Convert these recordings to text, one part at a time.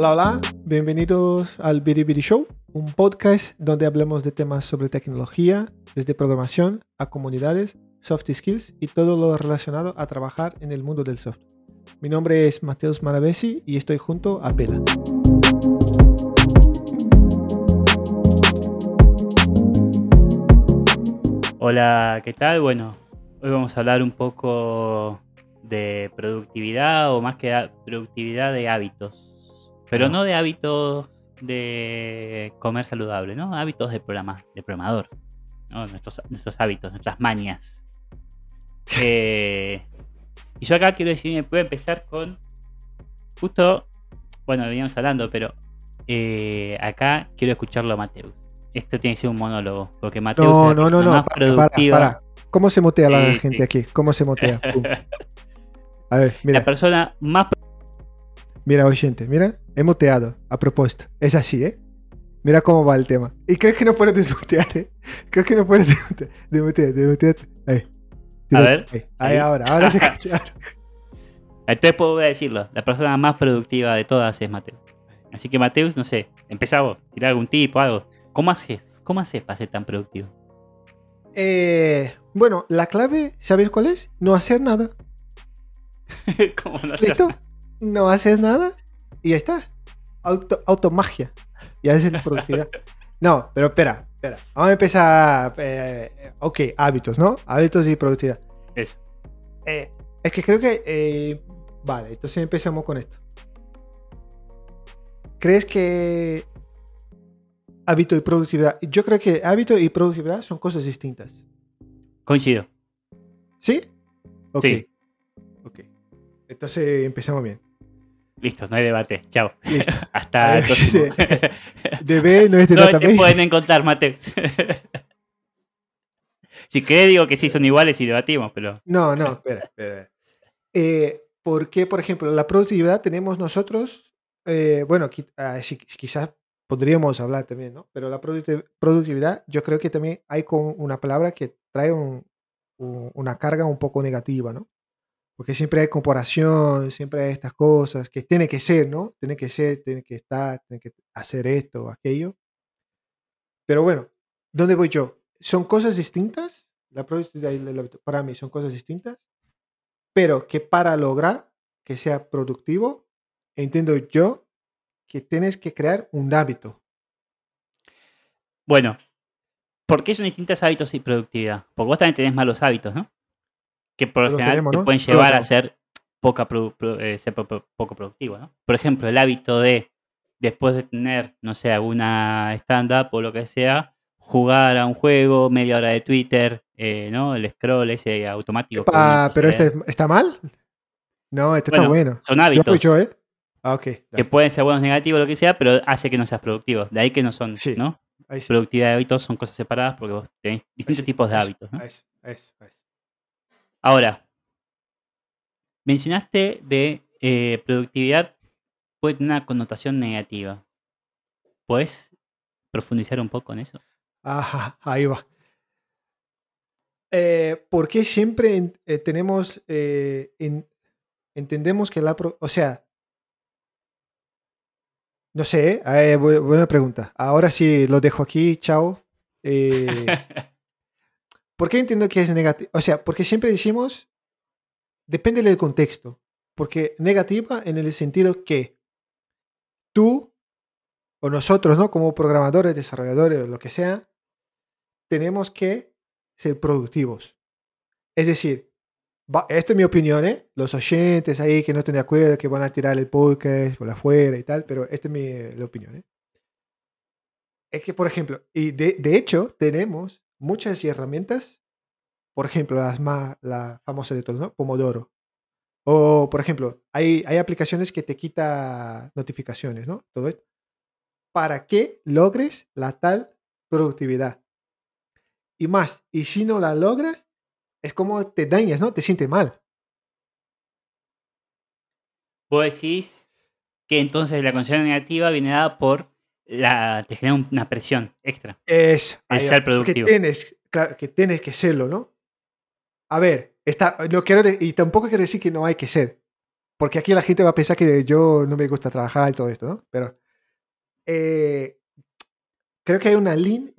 Hola, hola, bienvenidos al Biribiri Show, un podcast donde hablamos de temas sobre tecnología, desde programación a comunidades, soft skills y todo lo relacionado a trabajar en el mundo del software. Mi nombre es Mateus Maravesi y estoy junto a Pela. Hola, ¿qué tal? Bueno, hoy vamos a hablar un poco de productividad o más que productividad de hábitos. Pero Ah. no de hábitos de comer saludable, ¿no? Hábitos de, programa, de programador. ¿no? Nuestros, nuestros hábitos, nuestras mañas. Eh, y yo acá quiero decir, voy a empezar con justo, bueno, veníamos hablando, pero eh, acá quiero escucharlo a Mateus. Esto tiene que ser un monólogo, porque Mateus No, es la no, no, no, más para, productiva. para. ¿Cómo se motea la gente sí. aquí? ¿Cómo se motea? A ver, mira, La persona más mira, oyente, mira, he moteado a propósito. Es así, ¿eh? Mira cómo va el tema. Y crees que no puedes desmutear, ¿eh? Creo que no puedes desmutear. Desmutear, desmutear. Ahí. A ver. Ahí, ahí, Ahí. ahora, ahora se ahora. Entonces puedo decirlo, la persona más productiva de todas es Mateus. Así que Mateus, no sé, empezá vos, tirar algún tip o algo. ¿Cómo haces? ¿Cómo haces para ser tan productivo? Eh, bueno, la clave, ¿sabes cuál es? No hacer nada. ¿Cómo no hacer? ¿Listo? No haces nada y ya está. Auto, automagia. Ya es la productividad. No, pero espera, espera. Vamos a empezar. eh, ok, hábitos, ¿no? Hábitos y productividad. Eso. Eh, es que creo que. eh, vale, entonces empezamos con esto. ¿Crees que hábito y productividad? Yo creo que hábito y productividad son cosas distintas. Coincido. ¿Sí? Ok. Sí. Ok. Entonces empezamos bien. Listo, no hay debate. Chao. Listo. Hasta ver, próximo. DB no es de ¿Dónde te database. pueden encontrar, Mateus? si querés digo que sí son iguales y debatimos, pero... No, no, espera, espera. Eh, porque, por ejemplo, la productividad tenemos nosotros, eh, bueno, ah, quizás podríamos hablar también, ¿no? Pero la producti- productividad, yo creo que también hay con una palabra que trae un- un- una carga un poco negativa, ¿no? Porque siempre hay comparación, siempre hay estas cosas que tiene que ser, ¿no? Tiene que ser, tiene que estar, tiene que hacer esto o aquello. Pero bueno, ¿dónde voy yo? Son cosas distintas. La para mí son cosas distintas, pero que para lograr que sea productivo, entiendo yo que tienes que crear un hábito. Bueno, ¿por qué son distintos hábitos y productividad? Porque vos también tenés malos hábitos, ¿no? Que por lo general te pueden llevar a ser, poca pro- eh, ser po- po- poco productivo, ¿no? Por ejemplo, el hábito de, después de tener, no sé, alguna stand-up o lo que sea, jugar a un juego, media hora de Twitter, eh, ¿no? El scroll ese automático. Ah, empieza pero este está mal. No, este Bueno, está bueno. Son Yo hábitos apoyo, ¿eh? Ah, ok. que pueden ser buenos, negativos, lo que sea, pero hace que no seas productivo. De ahí que no son, Sí. ¿no? Sí. Productividad y hábitos son cosas separadas porque vos tenés distintos sí, tipos de hábitos, ¿no? ahí ahí. Ahora, mencionaste de eh, productividad puede tener una connotación negativa. ¿Puedes profundizar un poco en eso? Ajá, ahí va. Eh, ¿Por qué siempre eh, tenemos, eh, en- entendemos que la, o sea, no sé, eh, bu- buena pregunta. Ahora sí lo dejo aquí, chao. ¿Por qué entiendo que es negativo? O sea, porque siempre decimos, depende del contexto. Porque negativa en el sentido que tú o nosotros, ¿no? Como programadores, desarrolladores o lo que sea, tenemos que ser productivos. Es decir, va- esto es mi opinión, ¿eh? Los oyentes ahí que no estén de acuerdo, que van a tirar el podcast por afuera y tal, pero esta es mi la opinión, ¿eh? Es que, por ejemplo, y de, de hecho, tenemos muchas herramientas, por ejemplo, las más la famosa de todas, ¿no? Pomodoro. O, por ejemplo, hay, hay aplicaciones que te quita notificaciones, ¿no? Todo esto. Para que logres la tal productividad. Y más, y si no la logras, es como te dañas, ¿no? Te sientes mal. Vos decís que entonces la connotación negativa viene dada por la. te genera una presión extra. Es El ser productivo. tienes, claro, que tienes que serlo, ¿no? A ver, está, no quiero y tampoco quiero decir que no hay que ser. porque aquí la gente va a pensar que yo no me gusta trabajar y todo esto, ¿no? Pero eh, creo que hay una, línea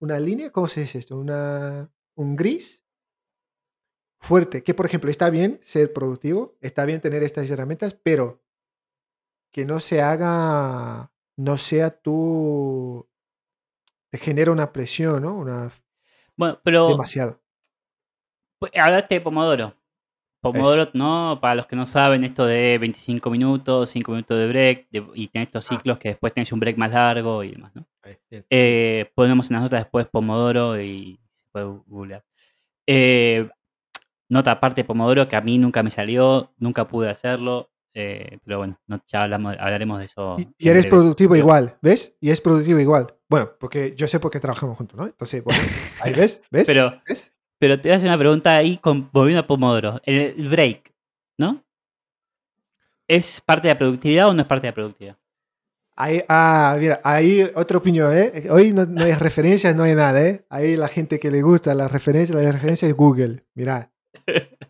una línea, ¿cómo se dice esto? Una, un gris fuerte, que por ejemplo está bien ser productivo, está bien tener estas herramientas, pero que no se haga, no sea tú, te genera una presión, ¿no? Una, bueno, pero... Demasiado. Hablaste de Pomodoro. Pomodoro, ¿no? Para los que no saben, esto de 25 minutos, 5 minutos de break, y tenés estos ah. ciclos que después tenés un break más largo y demás, ¿no? Eh, ponemos en las notas después Pomodoro y se puede googlear. Eh, nota aparte de Pomodoro que a mí nunca me salió, nunca pude hacerlo, eh, pero bueno, ya hablamos, hablaremos de eso. Y, eres productivo igual, ¿ves? Y es productivo igual. Bueno, porque yo sé por qué trabajamos juntos, ¿no? Entonces, bueno, ahí ves, ¿ves? Pero, pero te voy a hacer una pregunta ahí con, volviendo a Pomodoro. El break, ¿no? ¿Es parte de la productividad o no es parte de la productividad? Ahí, ah, mira, ahí otra opinión, ¿eh? Hoy no, hay referencias, no hay nada, ¿eh? Ahí la gente que le gusta las referencias, las referencias es Google, mira.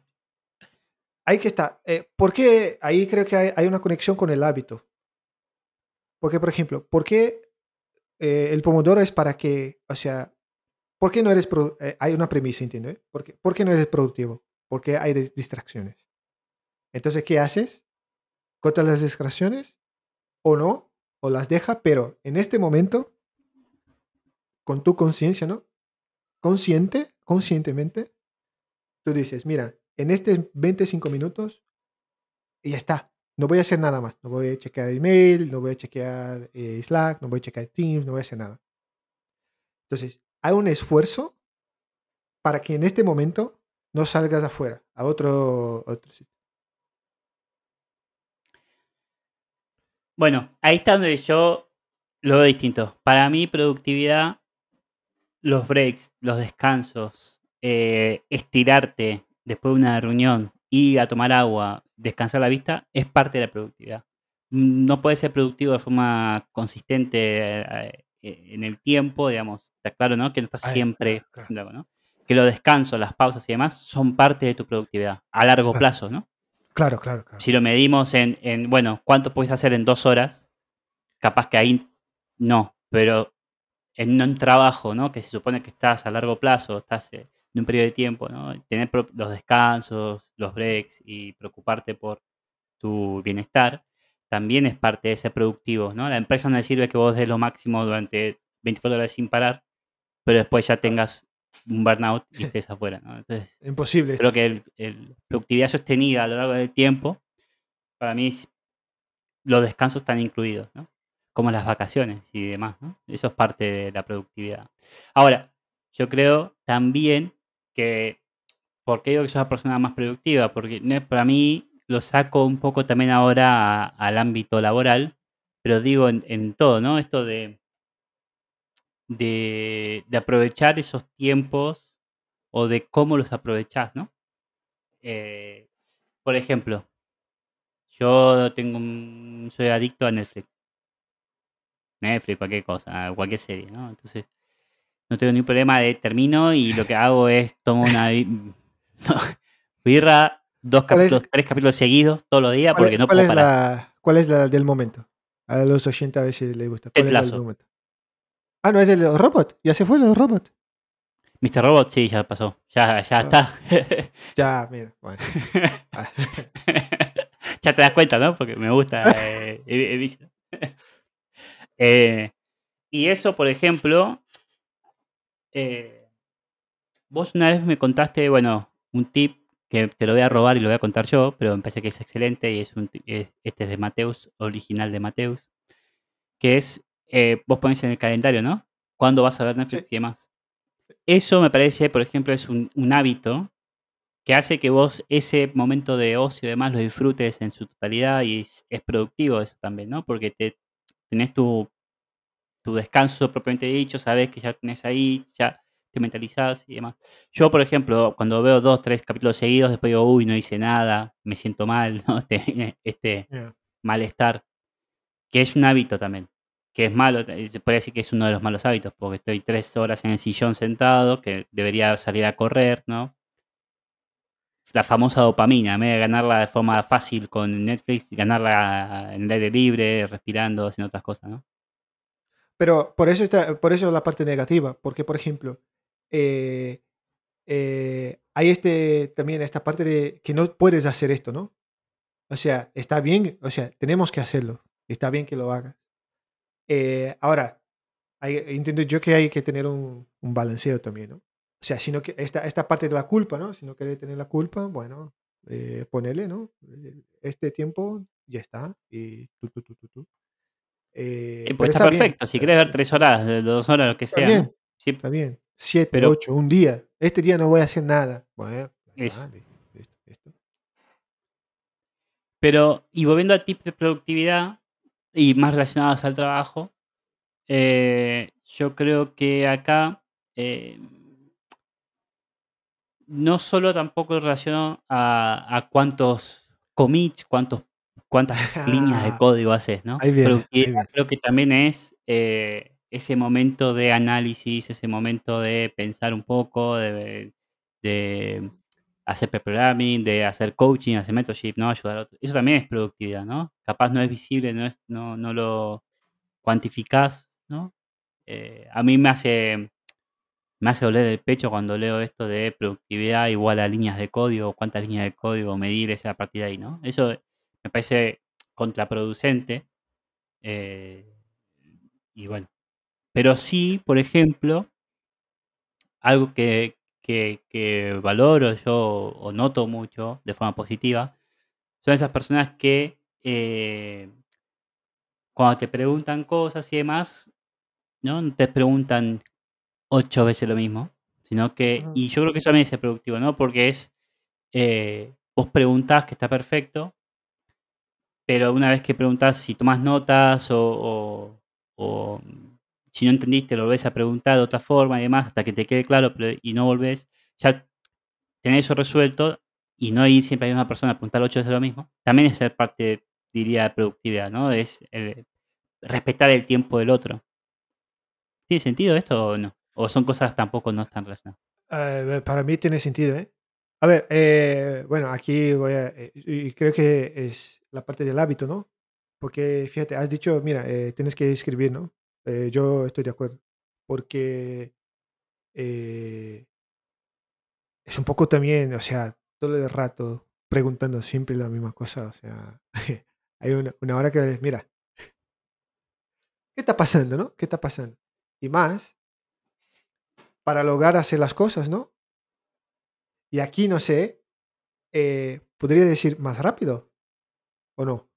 Ahí que está. Eh, ¿Por qué? Ahí creo que hay, una conexión con el hábito. Porque, por ejemplo, ¿por qué eh, el pomodoro es para que, o sea, ¿por qué no eres, eh, hay una premisa, entiendo, ¿Por qué, ¿Por qué no eres productivo? Porque hay distracciones. Entonces, ¿qué haces? ¿Cortas las distracciones? ¿O no? ¿O las deja? Pero en este momento, con tu conciencia, ¿no? Consciente, conscientemente, tú dices, mira, en estos 25 minutos y ya está. No voy a hacer nada más. No voy a chequear email, no voy a chequear eh, Slack, no voy a chequear Teams, no voy a hacer nada. Entonces, hay un esfuerzo para que en este momento no salgas afuera, a otro, otro sitio. Bueno, ahí está donde yo lo veo distinto. Para mí, productividad, los breaks, los descansos, eh, estirarte, después de una reunión, ir a tomar agua, descansar la vista, es parte de la productividad. No puede ser productivo de forma consistente eh, eh, en el tiempo, digamos, está claro, ¿no? Que no estás siempre haciendo algo, ¿no? Que los descansos, las pausas y demás son parte de tu productividad a largo plazo, ¿no? Claro, claro, claro. Si lo medimos en, bueno, ¿cuánto puedes hacer en dos horas? Capaz que ahí no, pero en un trabajo, ¿no? Que se supone que estás a largo plazo, estás eh, de un periodo de tiempo, ¿no? Tener los descansos, los breaks y preocuparte por tu bienestar también es parte de ser productivo, ¿no? La empresa no le sirve que vos des lo máximo durante 24 horas sin parar, pero después ya tengas un burnout y estés afuera, ¿no? Entonces, imposible. Creo que el, productividad sostenida a lo largo del tiempo, para mí los descansos están incluidos, ¿no? Como las vacaciones y demás, ¿no? Eso es parte de la productividad. Ahora, yo creo también que, ¿por qué digo que soy la persona más productiva? Porque para mí lo saco un poco también ahora al ámbito laboral, pero digo en, todo, ¿no? Esto de, de, aprovechar esos tiempos o de cómo los aprovechás, ¿no? Eh, por ejemplo, yo tengo un, soy adicto a Netflix. Netflix, cualquier cosa, cualquier serie, ¿no? Entonces, no tengo ningún problema de termino y lo que hago es tomo una birra, dos capítulos, tres capítulos seguidos todos los días porque no puedo parar. La, ¿Cuál es la del momento? A los 80 a si les gusta. ¿Cuál el plazo. momento? Ah, no, es el robot. Ya se fue el robot. Mr. Robot, sí, ya pasó. Ya, ya ah. está. ya, mira, bueno. ya te das cuenta, ¿no? Porque me gusta. Eh, eh, y eso, por ejemplo, eh, vos una vez me contaste, bueno, un tip que te lo voy a robar y lo voy a contar yo, pero me parece que es excelente y es un, este es de Mateus, original de Mateus, que es, eh, vos pones en el calendario, ¿no? ¿Cuándo vas a ver Netflix y demás? Eso me parece, por ejemplo, es un, hábito que hace que vos ese momento de ocio y demás lo disfrutes en su totalidad y es, es productivo eso también, ¿no? Porque te, tenés tu tu descanso propiamente dicho, sabes que ya tenés ahí, ya te mentalizás y demás. Yo, por ejemplo, cuando veo dos, tres capítulos seguidos, después digo, uy, no hice nada, me siento mal, ¿no? Este, este malestar, que es un hábito también, que es malo, se puede decir que es uno de los malos hábitos, porque estoy tres horas en el sillón sentado, que debería salir a correr, ¿no? la famosa dopamina, en vez de ganarla de forma fácil con Netflix, ganarla en el aire libre, respirando, haciendo otras cosas, ¿no? Pero por eso, está, por eso la parte negativa, porque por ejemplo, eh, eh, hay este, también esta parte de que no puedes hacer esto, ¿no? O sea, está bien, o sea, tenemos que hacerlo, está bien que lo hagas. Eh, ahora, hay, entiendo yo que hay que tener un, un balanceo también, ¿no? O sea, sino que esta, esta parte de la culpa, ¿no? Si no quiere tener la culpa, bueno, eh, ponele, ¿no? Eh, Este tiempo ya está. Y tú, tú, tú, tú, tú. Eh, Eh, pues está está bien, perfecto. Si querés ver tres horas, de dos horas, lo que está sea, bien, Sí, está bien. Siete, pero ocho, un día. Este día no voy a hacer nada. Bueno, eso. Pero, y volviendo a tips de productividad y más relacionados al trabajo, eh, yo creo que acá eh, no solo tampoco relaciono a, a cuántos commits, cuántos, cuántas líneas de código haces, ¿no? ahí viene, ahí creo que también es eh, ese momento de análisis, ese momento de pensar un poco, de, de hacer pre-programming, de hacer coaching, hacer mentorship, ¿no? Ayudar a otros. Eso también es productividad, ¿no? Capaz no es visible, no, es, no, no lo cuantificás, ¿no? Eh, a mí me hace, me hace doler el pecho cuando leo esto de productividad igual a líneas de código, cuántas líneas de código medir esa partida ahí, ¿no? Eso me parece contraproducente. eh, y bueno, pero sí, por ejemplo, algo que, que, que valoro yo o noto mucho de forma positiva son esas personas que eh, cuando te preguntan cosas y demás, ¿no? No te preguntan ocho veces lo mismo, sino que, y yo creo que eso también es productivo, ¿no? Porque es, eh, vos preguntás que está perfecto, pero una vez que preguntás si tomás notas o, si no entendiste, lo volvés a preguntar de otra forma y demás, hasta que te quede claro y no volvés, ya tenés eso resuelto y no ir siempre a la misma persona a preguntar ocho veces lo mismo, también es ser parte, diría, de productividad, ¿no? Es eh, respetar el tiempo del otro. ¿Tiene sentido esto o no? ¿O son cosas tampoco no están relacionadas? Eh, para mí tiene sentido, ¿eh? A ver, eh, bueno, aquí voy a... eh, y creo que es la parte del hábito, ¿no? Porque fíjate, has dicho, mira, eh, tienes que escribir, ¿no? Eh, yo estoy de acuerdo. Porque eh, es un poco también, o sea, todo el rato preguntando siempre la misma cosa. O sea, hay una, una hora que, mira, ¿qué está pasando, no? ¿Qué está pasando? Y más, para lograr hacer las cosas, ¿no? Y aquí, no sé, eh, podría decir más rápido o no.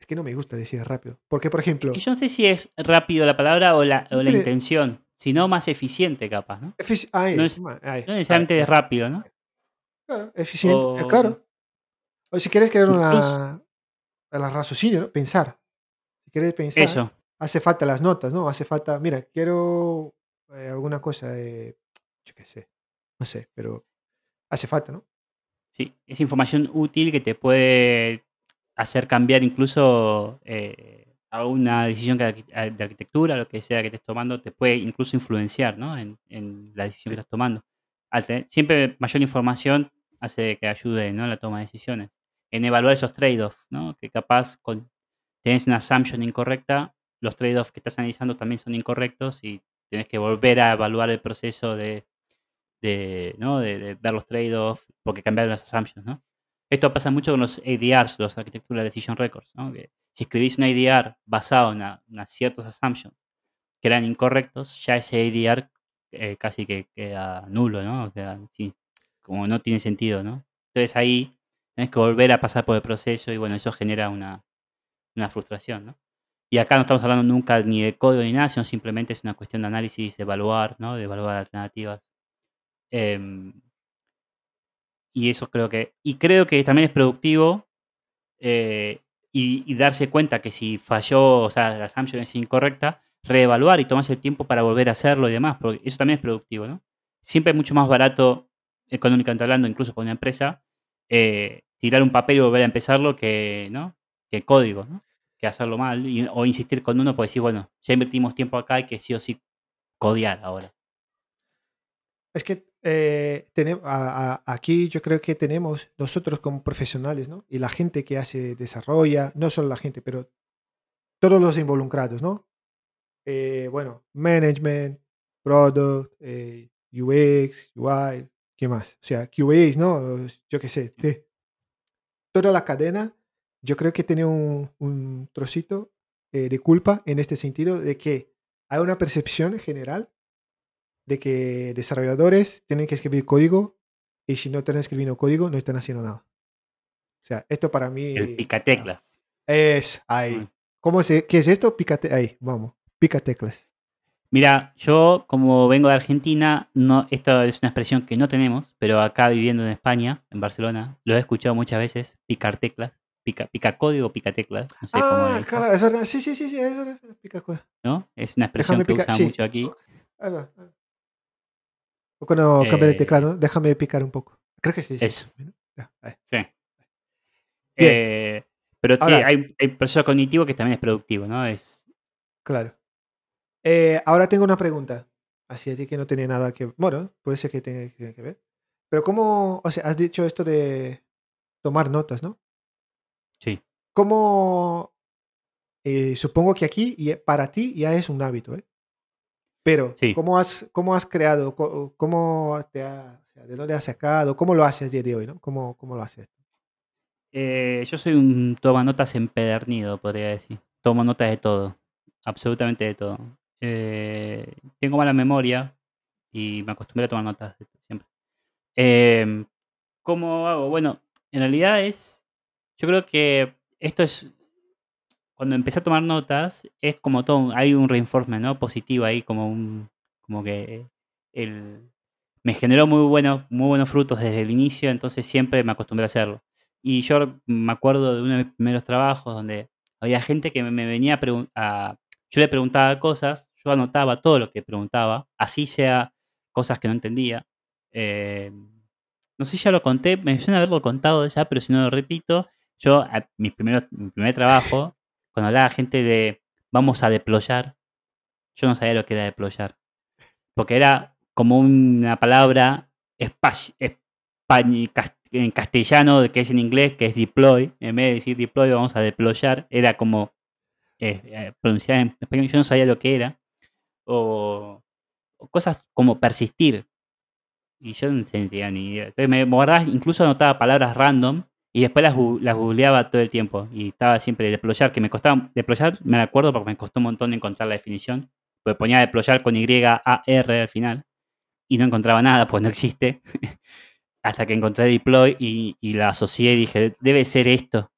Es que no me gusta decir rápido. Porque, por Es que ejemplo, yo no sé si es rápido la palabra o la, o la intención, sino más eficiente capaz, ¿no? efici- No, Ahí, es, ahí, no ahí, necesariamente es rápido, ¿no? Claro, eficiente, eh, O claro. O si quieres crear una, el raciocinio, ¿no? Pensar. Si quieres pensar, eso, hace falta las notas, ¿no? Hace falta, mira, quiero eh, alguna cosa, eh, yo qué sé, no sé, pero hace falta, ¿no? sí, es información útil que te puede hacer cambiar incluso eh, a una decisión de arquitectura, lo que sea que estés tomando, te puede incluso influenciar, ¿no? En, en la decisión que estás tomando. Tener- siempre mayor información hace que ayude, ¿no? en la toma de decisiones. En evaluar esos trade-offs, ¿no? Que capaz con, tenés una assumption incorrecta, los trade-offs que estás analizando también son incorrectos y tenés que volver a evaluar el proceso de, de, ¿no? de, de ver los trade-offs porque cambiaron las assumptions, ¿no? Esto pasa mucho con los ADRs, los Architectural Decision Records, ¿no? Que si escribís un ADR basado en unas ciertos assumptions que eran incorrectos, ya ese ADR eh, casi que queda nulo, ¿no? O sea, sí, como no tiene sentido, ¿no? Entonces ahí tenés que volver a pasar por el proceso y bueno, eso genera una, una frustración, ¿no? Y acá no estamos hablando nunca ni de código ni nada, sino simplemente es una cuestión de análisis, de evaluar, ¿no? De evaluar alternativas. Em, y eso creo que, y creo que también es productivo eh, y, darse cuenta que si falló, o sea, la assumption es incorrecta, reevaluar y tomarse el tiempo para volver a hacerlo y demás, porque eso también es productivo, ¿no? Siempre es mucho más barato, económicamente hablando, incluso para una empresa, eh, tirar un papel y volver a empezarlo que, ¿no? que código, ¿no? Que hacerlo mal o insistir con uno por decir, bueno, ya invertimos tiempo acá y que sí o sí codear ahora. Es que eh, tenem- a- a- aquí yo creo que tenemos nosotros como profesionales, ¿no? Y la gente que hace, desarrolla, no solo la gente, pero todos los involucrados, ¿no? Eh, bueno, management, product, eh, UX, UI, ¿qué más? O sea, QAs, ¿no? Yo qué sé. de- toda la cadena, yo creo que tiene un, un trocito de culpa en este sentido de que hay una percepción general de que desarrolladores tienen que escribir código y si no están escribiendo código no están haciendo nada. O sea, esto para mí El picateclas. es ahí. ¿Cómo se, ¿Qué es esto? Pícate ahí, vamos. Pica teclas. Mira, yo como vengo de Argentina, no, esta es una expresión que no tenemos, pero acá viviendo en España, en Barcelona, lo he escuchado muchas veces, picar teclas, pica, pica código, pica teclas, no sé cómo Ah, es, claro, es verdad. Sí, sí, sí, sí, es verdad. Pica. ¿no? Es una expresión Déjame que picar. usan Sí. mucho aquí. Ahí va. O cuando cambia de Eh, teclado, ¿no? déjame picar un poco. Creo que sí. sí, Eso. sí. Eh, pero sí, hay, hay proceso cognitivo que también es productivo, ¿no? Es, Claro. Eh, ahora tengo una pregunta. Así así que no tiene nada que Bueno, puede ser que tenga que que ver. Pero ¿cómo, o sea, has dicho esto de tomar notas, ¿no? sí. ¿Cómo, eh, supongo que aquí para ti ya es un hábito, ¿eh? Pero, Sí. ¿cómo has, cómo has creado? ¿Cómo te ha, de dónde has sacado? ¿Cómo lo haces a día de hoy, no? ¿Cómo, cómo lo haces? Eh, yo soy un toma notas empedernido, podría decir. Tomo notas de todo, absolutamente de todo. Eh, tengo mala memoria y me acostumbré a tomar notas de- siempre. Em, ¿Cómo hago? Bueno, en realidad es, yo creo que esto es, cuando empecé a tomar notas, es como todo, hay un reinforcement, ¿no? Positivo ahí, como un, como que el, me generó muy buenos, muy buenos frutos desde el inicio, entonces siempre me acostumbré a hacerlo. Y yo me acuerdo de uno de mis primeros trabajos donde había gente que me, venía a preguntar, yo le preguntaba cosas, yo anotaba todo lo que preguntaba, así sea cosas que no entendía. Eh, no sé si ya lo conté, me suena haberlo contado ya, pero si no lo repito, yo, a mis primeros, mi primer trabajo, cuando hablaba gente de vamos a deployar, yo no sabía lo que era deployar. Porque era como una palabra en castellano, que es en inglés, que es deploy. En vez de decir deploy, vamos a deployar. Era como eh, eh, pronunciada en español, yo no sabía lo que era. O, cosas como persistir. Y yo no tenía ni idea. Me guardaba, incluso anotaba palabras random y después las, las googleaba todo el tiempo. Y estaba siempre deployar, que me costaba. Deployar, me acuerdo porque me costó un montón encontrar la definición. Porque ponía deployar con Y-A-R al final. Y no encontraba nada, pues no existe. Hasta que encontré deploy y, la asocié y dije, debe ser esto.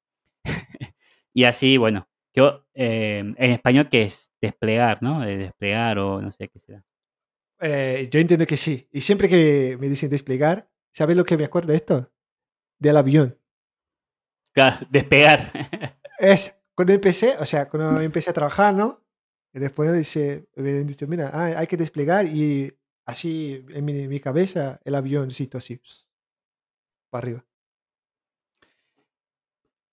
y así, bueno, quedó, eh, en español que es desplegar, ¿no? De desplegar o no sé qué será. Eh, yo entiendo que sí. Y siempre que me dicen desplegar, ¿sabes lo que me acuerdo de esto? Del avión. Claro, Despegar. Es cuando empecé, o sea, cuando empecé a trabajar, ¿no? Y después dice, me han dicho, mira, ah, hay que desplegar y así en mi, mi cabeza el avioncito así, para arriba.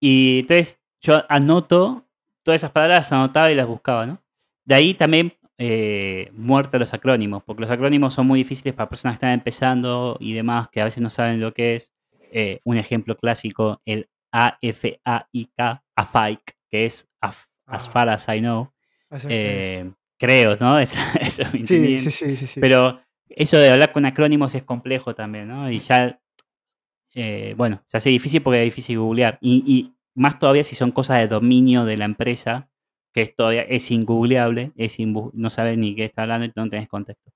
Y entonces yo anoto todas esas palabras, anotaba y las buscaba, ¿no? De ahí también eh, muerta los acrónimos, porque los acrónimos son muy difíciles para personas que están empezando y demás, que a veces no saben lo que es. Eh, un ejemplo clásico, el A-F-A-I-K, AFAIC, que es As Ah. Far As I Know. Eh, creo, ¿no? Eso me Sí, sí, sí. Pero eso de hablar con acrónimos es complejo también, ¿no? Y ya, eh, bueno, se hace difícil porque es difícil googlear. Y, y más todavía si son cosas de dominio de la empresa, que es todavía es ingoogleable, es inbu- no sabes ni qué está hablando y no tenés contexto.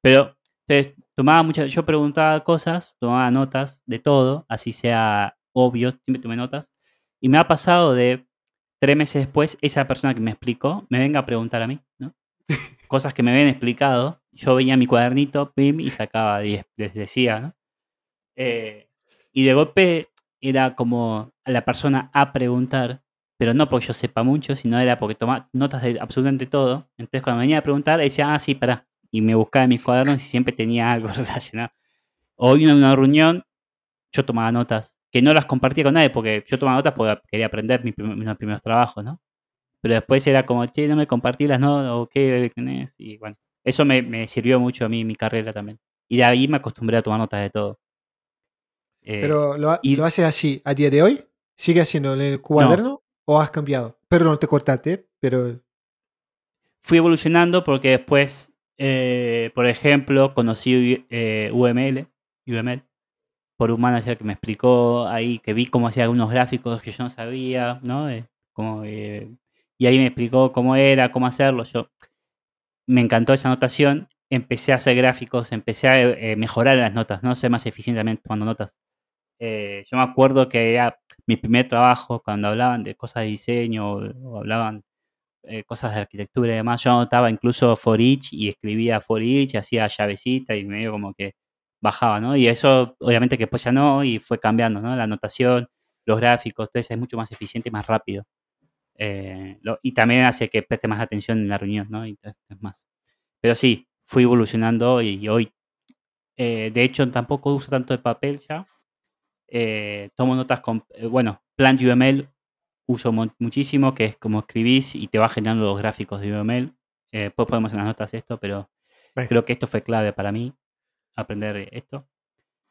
Pero entonces, tomaba muchas, yo preguntaba cosas, tomaba notas de todo, así sea obvio, siempre tomé notas. Y me ha pasado de tres meses después, esa persona que me explicó me venga a preguntar a mí, ¿no? Cosas que me habían explicado. Yo veía mi cuadernito, pim, y sacaba, y les decía, ¿no? Eh, y de golpe era como a la persona a preguntar, pero no porque yo sepa mucho, sino era porque tomaba notas de absolutamente todo. Entonces cuando me venía a preguntar, decía, ah, sí, pará. Y me buscaba en mis cuadernos y siempre tenía algo relacionado. Hoy en una reunión, yo tomaba notas, que no las compartía con nadie, porque yo tomaba notas porque quería aprender mis, prim- mis primeros trabajos, ¿no? Pero después era como, che, no me compartí las notas, o qué tenés, y bueno, eso me, me sirvió mucho a mí mi carrera también. Y de ahí me acostumbré a tomar notas de todo. Eh, Pero lo, lo haces así a día de hoy. ¿Sigue haciendo en el cuaderno o has cambiado? Pero no te cortaste, pero... Fui evolucionando porque después, eh, por ejemplo, conocí UML, UML por un manager que me explicó ahí, que vi cómo hacía algunos gráficos que yo no sabía, ¿no? como, y ahí me explicó cómo era, cómo hacerlo. Yo me encantó esa anotación, empecé a hacer gráficos, empecé a eh, mejorar las notas, ¿no? Ser más eficientemente tomando notas. Eh, yo me acuerdo que era mi primer trabajo, cuando hablaban de cosas de diseño o, hablaban eh, cosas de arquitectura y demás, yo anotaba incluso for each y escribía for each, hacía llavecita y medio como que bajaba, ¿no? Y eso obviamente que después ya no y fue cambiando, ¿no? La anotación, los gráficos, todo eso es mucho más eficiente y más rápido. Eh, y también hace que preste más atención en la reunión, ¿no? Y más. Pero sí, fui evolucionando y, hoy, eh, de hecho, tampoco uso tanto de papel ya. Eh, tomo notas con, bueno, Plant UML uso muchísimo, que es como escribís y te va generando los gráficos de UML. después podemos en las notas esto, pero creo que esto fue clave para mí, aprender esto.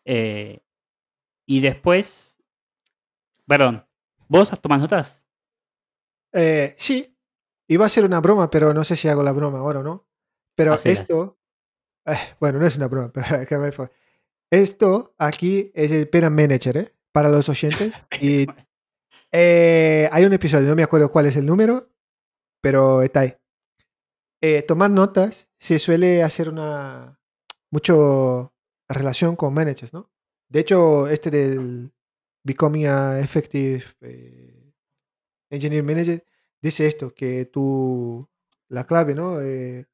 y después, perdón, ¿vos tomado notas? Eh, sí, iba a ser una broma, pero no sé si hago la broma ahora o no. Pero esto, eh, bueno, no es una broma, pero. Esto aquí es el Pena Manager, ¿eh? Para los oyentes. Y eh, hay un episodio, no me acuerdo cuál es el número, pero está ahí. tomar notas se suele hacer una mucho relación con managers, ¿no? De hecho, este del Becoming a Effective Engineer Manager dice esto, que tú, la clave, ¿no? Eh,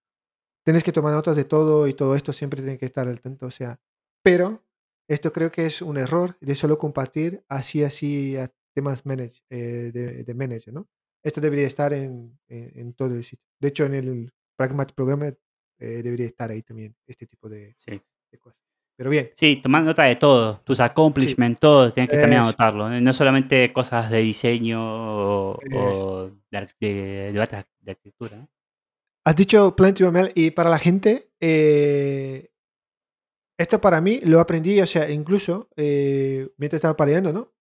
tienes que tomar notas de todo y todo esto siempre tiene que estar al tanto, o sea, pero esto creo que es un error de solo compartir así, así a temas manage, eh, de, manager, ¿no? Esto debería estar en, en, todo el sitio. De hecho, en el Pragmatic Programmer eh, debería estar ahí también este tipo de, de cosas. Pero bien. Sí, tomar nota de todo, tus accomplishments, todo, tienes que también anotarlo. ¿eh? No solamente cosas de diseño o, de, de, arquitectura. Has dicho Plenty UML y para la gente, eh, esto para mí lo aprendí, o sea, incluso eh, mientras estaba pareando, ¿no?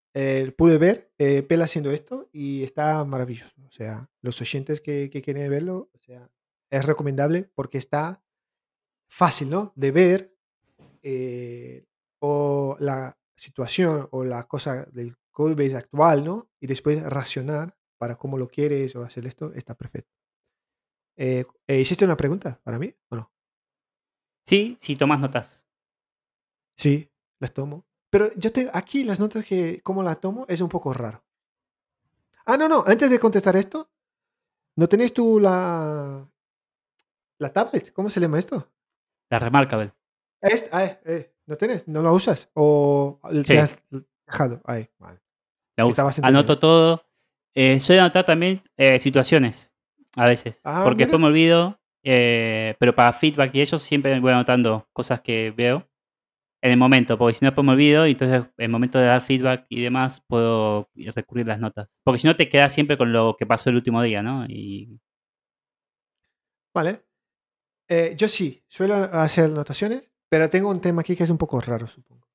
pude ver Pel haciendo esto y está maravilloso. O sea, los oyentes que, que quieren verlo, o sea, es recomendable porque está fácil, ¿no? De ver eh, o la situación o la cosa del codebase actual, ¿no? Y después racionar para cómo lo quieres o hacer esto, está perfecto. Eh, eh, ¿Hiciste una pregunta para mí o no? Sí, sí, tomas notas. Sí, las tomo. Pero yo tengo aquí las notas que, cómo las tomo, es un poco raro. Ah, no, no, antes de contestar esto, ¿no tenés tú la, la tablet? ¿Cómo se llama esto? La Remarkable. Ah, eh, eh, ¿No tienes? ¿No lo usas? ¿O te has dejado? Ahí, vale. Anoto todo. Eh, soy anotar también eh, situaciones a veces. Ah, porque después me olvido. pero para feedback y eso siempre voy anotando cosas que veo en el momento. Porque si no, después me olvido. Y entonces, en el momento de dar feedback y demás, puedo recurrir a las notas. Porque si no, te quedas siempre con lo que pasó el último día, ¿no? Y... Vale. Yo sí, suelo hacer anotaciones pero tengo un tema aquí que es un poco raro, supongo.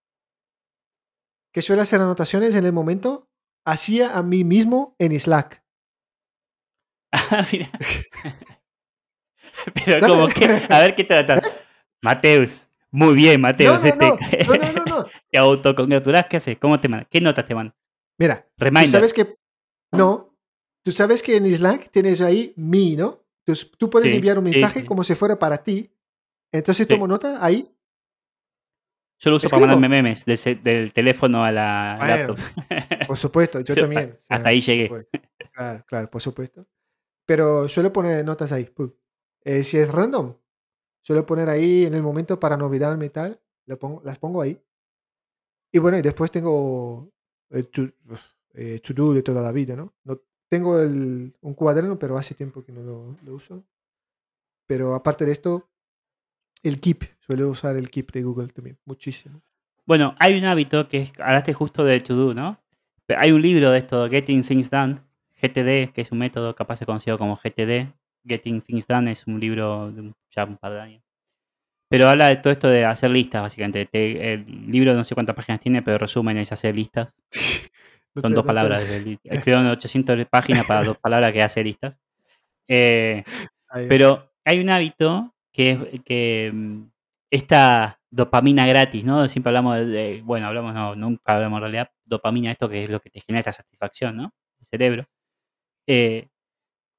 Que suele hacer anotaciones en el momento, hacía a mí mismo en Slack. Ah, mira. Pero como que, a ver qué tratas. Mateus, muy bien, Mateus. No, no, este, no, no, no, no, ¿Te autocongratulas? ¿Qué haces? ¿Cómo te mandan? ¿Qué notas te mandan? Mira, tú sabes que. No, tú sabes que en Slack tienes ahí mi, ¿no? Tú puedes enviar un mensaje como si fuera para ti. Entonces tomo nota ahí yo lo uso para mandar memes del teléfono a la laptop. Por supuesto, yo también. Hasta ahí llegué. Claro, claro, por supuesto. Pero suelo poner notas ahí. Eh, si es random, suelo poner ahí en el momento para no olvidarme y tal, pongo, las pongo ahí. Y bueno, y después tengo el eh, to, de toda la vida, ¿no? no tengo el, un cuaderno, pero hace tiempo que no lo, lo uso. Pero aparte de esto, el Keep, suele usar el Keep de Google también, muchísimo. Bueno, hay un hábito que es, hablaste justo de To Do, ¿no? Hay un libro de esto, Getting Things Done, GTD, que es un método capaz de conocido como GTD. Getting Things Done es un libro de ya un par de años. Pero habla de todo esto de hacer listas, básicamente. el libro no sé cuántas páginas tiene, pero resumen es hacer listas. Son dos palabras. Escribieron 800 páginas para dos palabras que hacer listas. Eh, pero hay un hábito que es que mm, esta dopamina gratis, ¿no? Siempre hablamos de, bueno, hablamos, no, nunca hablamos en realidad, dopamina, esto que es lo que te genera esa satisfacción, ¿no? El cerebro. Eh,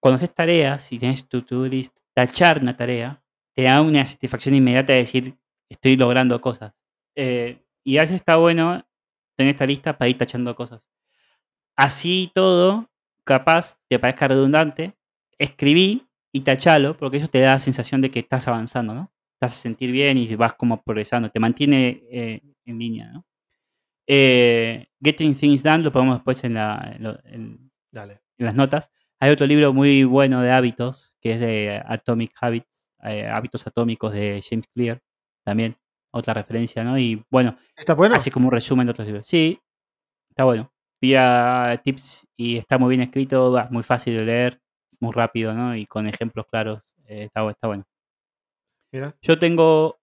cuando haces tareas, si tienes tu to-do list, tachar una tarea te da una satisfacción inmediata de decir, estoy logrando cosas. Eh, y a veces está bueno tener esta lista para ir tachando cosas. Así todo, capaz te parezca redundante, escribí y tachalo, porque eso te da la sensación de que estás avanzando, ¿no? Te hace sentir bien y vas como progresando, te mantiene eh, en línea, ¿no? Eh, Getting Things Done lo ponemos después en, la, en las notas. Hay otro libro muy bueno de hábitos, que es de Atomic Habits, eh, hábitos Atómicos de James Clear, también otra referencia, ¿no? Y bueno, ¿Está bueno? así como un resumen de otros libros. Sí, está bueno. Pilla tips y está muy bien escrito, muy fácil de leer, muy rápido, ¿no? Y con ejemplos claros, eh, está, está bueno. Mira. Yo tengo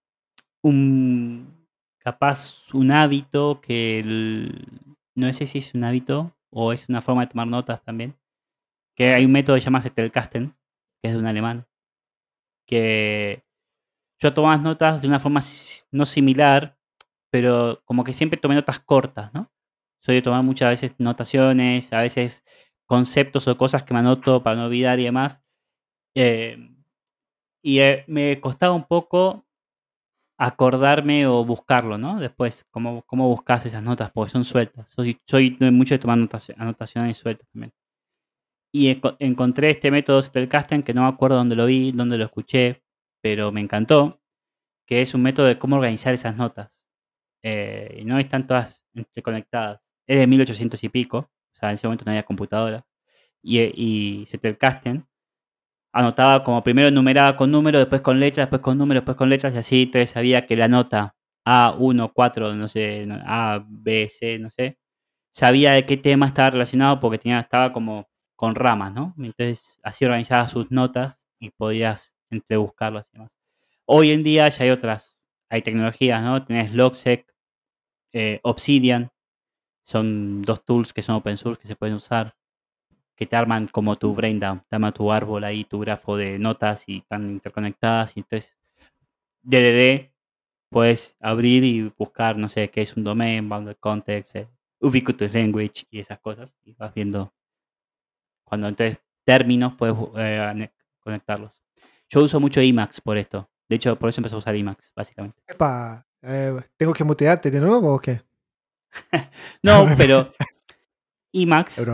un, capaz, un hábito que no sé si es un hábito o es una forma de tomar notas también, que hay un método que se llama Zettelkasten, que es de un alemán, que yo tomaba notas de una forma no similar, pero como que siempre tomé notas cortas, ¿no? Soy de tomar muchas veces notaciones, a veces conceptos o cosas que me anoto para no olvidar y demás. Eh, y eh, me costaba un poco acordarme o buscarlo, ¿no? Después, cómo, cómo buscas esas notas, porque son sueltas. Soy, soy mucho de tomar anotaciones sueltas también. Y encontré este método Zettelkasten que no me acuerdo dónde lo vi, dónde lo escuché, pero me encantó, que es un método de cómo organizar esas notas. Eh, y no están todas interconectadas. Es de 1800 y pico, o sea, en ese momento no había computadora. Y, y Zettelkasten anotaba como primero numeraba con número, después con letras, después con número, después con letras, y así entonces sabía que la nota A1, 4, no sé, A, B, C, no sé, sabía de qué tema estaba relacionado porque tenía, estaba como con ramas, ¿no? Entonces, así organizabas sus notas y podías entrebuscarlas y demás. Hoy en día ya hay otras, hay tecnologías, ¿no? Tenés Logseq, eh, Obsidian, son dos tools que son open source que se pueden usar, que te arman como tu brain down, te arma tu árbol ahí, tu grafo de notas y están interconectadas y entonces DDD puedes abrir y buscar, no sé, qué es un domain, bounded context, eh, ubiquitous language y esas cosas y vas viendo cuando entonces términos puedes eh, conectarlos. Yo uso mucho Emacs por esto. De hecho, por eso empecé a usar Emacs, básicamente. Epa, eh, ¿tengo que mutearte de nuevo o qué? no, pero Emacs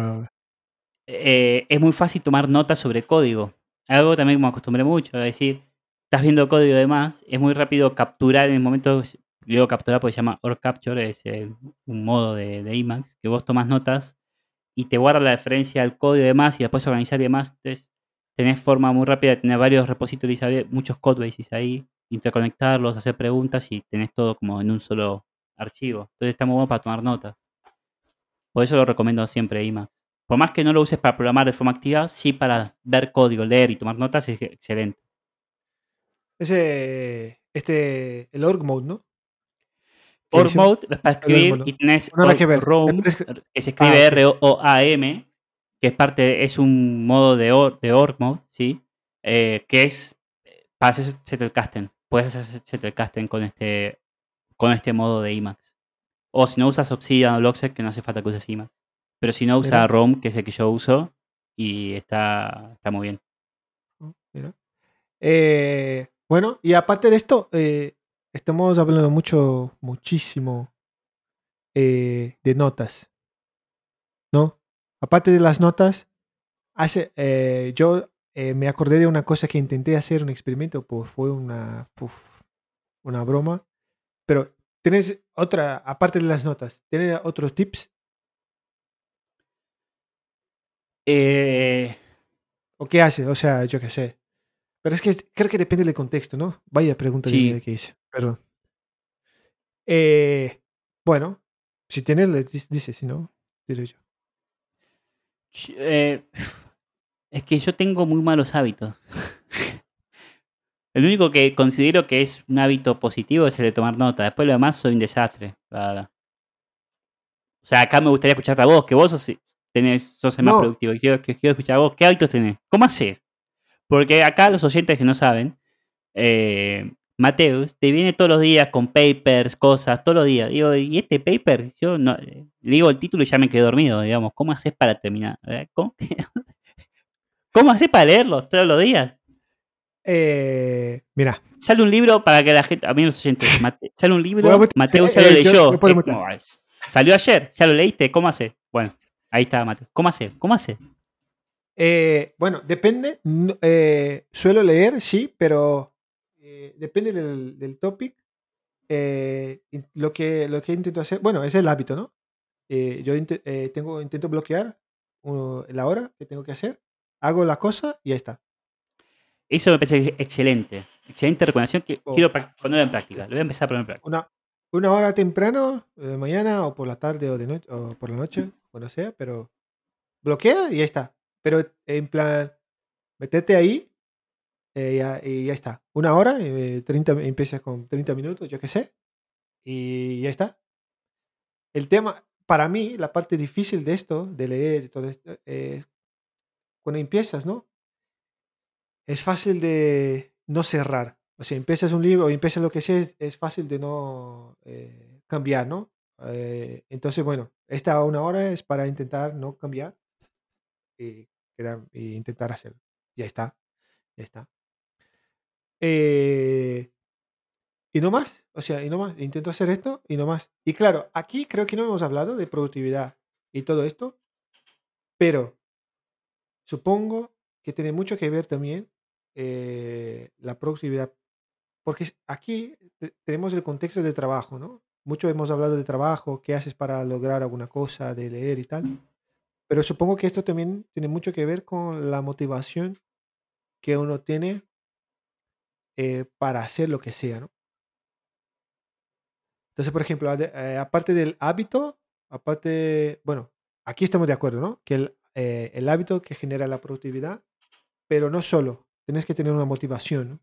eh, es muy fácil tomar notas sobre código. Algo también me acostumbré mucho, a decir, estás viendo código y demás, es muy rápido capturar en el momento, digo capturar porque se llama OR Capture, es un modo de, de Emacs, que vos tomas notas y te guarda la referencia al código y demás, y después organizar y demás. Entonces, tenés forma muy rápida de tener varios repositorios, muchos codebases ahí, interconectarlos, hacer preguntas y tenés todo como en un solo archivo. Entonces, está muy bueno para tomar notas. Por eso lo recomiendo siempre Emacs. Por más que no lo uses para programar de forma activa, sí para ver código, leer y tomar notas es excelente. Ese, este, el org mode, ¿no? Org mode es para escribir y tenés ROM, que se escribe ah, R-O-A-M, que es parte, es un modo de, de org mode, ¿sí? Eh, que es para hacer Zettelkasten. Puedes hacer Zettelkasten con este, con este modo de Emacs. O si no usas Obsidian o Logseq, que no hace falta que uses Emacs. Pero si no, usa ROM, que es el que yo uso, y está, está muy bien. Oh, eh, bueno, y aparte de esto, eh, estamos hablando mucho, muchísimo eh, de notas. ¿No? Aparte de las notas, hace, eh, yo me acordé de una cosa que intenté hacer un experimento, pues fue una, una broma. Pero, ¿tienes otra, aparte de las notas, ¿tienes otros tips? ¿O qué haces? O sea, yo qué sé. Pero es que creo que depende del contexto, ¿no? Vaya pregunta que hice. Perdón. Eh, bueno, si tienes, le dices, si no, diré yo. Eh, es que yo tengo muy malos hábitos. El único que considero que es un hábito positivo es el de tomar nota. Después lo demás soy un desastre. O sea, acá me gustaría escucharte a vos, que vos sos, tenés, sos el más productivo. Quiero, quiero escuchar a vos. ¿Qué hábitos tenés? ¿Cómo haces? Porque acá los oyentes que no saben, eh, Mateus te viene todos los días con papers, cosas, todos los días. Digo, ¿y este paper? Yo no, le digo el título y ya me quedé dormido, digamos. ¿Cómo haces para terminar? ¿Cómo, ¿Cómo haces para leerlo todos los días? Eh, mira. Sale un libro para que la gente, a mí los oyentes, sale un libro, Mateo se lo leyó. salió ayer, ya lo leíste, ¿cómo hace? Bueno, ahí está Mateo. ¿Cómo hace? ¿Cómo hace? Eh, bueno, depende. Eh, suelo leer, sí, pero depende del, topic. lo, que, lo que intento hacer, bueno, es el hábito, ¿no? yo tengo, intento bloquear la hora que tengo que hacer, hago la cosa y ahí está. Eso me parece excelente. Excelente recomendación que oh. quiero poner en práctica. Lo voy a empezar a poner en práctica. Una, una hora temprano, de mañana o por la tarde o, de noche, o por la noche, cuando sea, pero bloquea y ya está. Pero en plan, metete ahí eh, y ya está. Una hora, 30, eh, empiezas con 30 minutos, yo qué sé, y ya está. El tema, para mí, la parte difícil de esto, de leer todo esto, es cuando empiezas, ¿no? Es fácil de no cerrar. O sea, empiezas un libro o empiezas lo que sea, es, fácil de no eh, cambiar, ¿no? Eh, entonces, bueno, esta una hora es para intentar no cambiar y, quedar, intentar hacerlo. Ya está, ya está. Eh, y no más, o sea, y no más. Intento hacer esto y no más. Y claro, aquí creo que no hemos hablado de productividad y todo esto, pero supongo que tiene mucho que ver también eh, la productividad. Porque aquí tenemos el contexto de trabajo, ¿no? Mucho hemos hablado de trabajo, qué haces para lograr alguna cosa, de leer y tal. Pero supongo que esto también tiene mucho que ver con la motivación que uno tiene eh, para hacer lo que sea, ¿no? Entonces, por ejemplo, eh, aparte del hábito, aparte, bueno, aquí estamos de acuerdo, ¿no? Que el, el hábito que genera la productividad, pero no solo, Tienes que tener una motivación,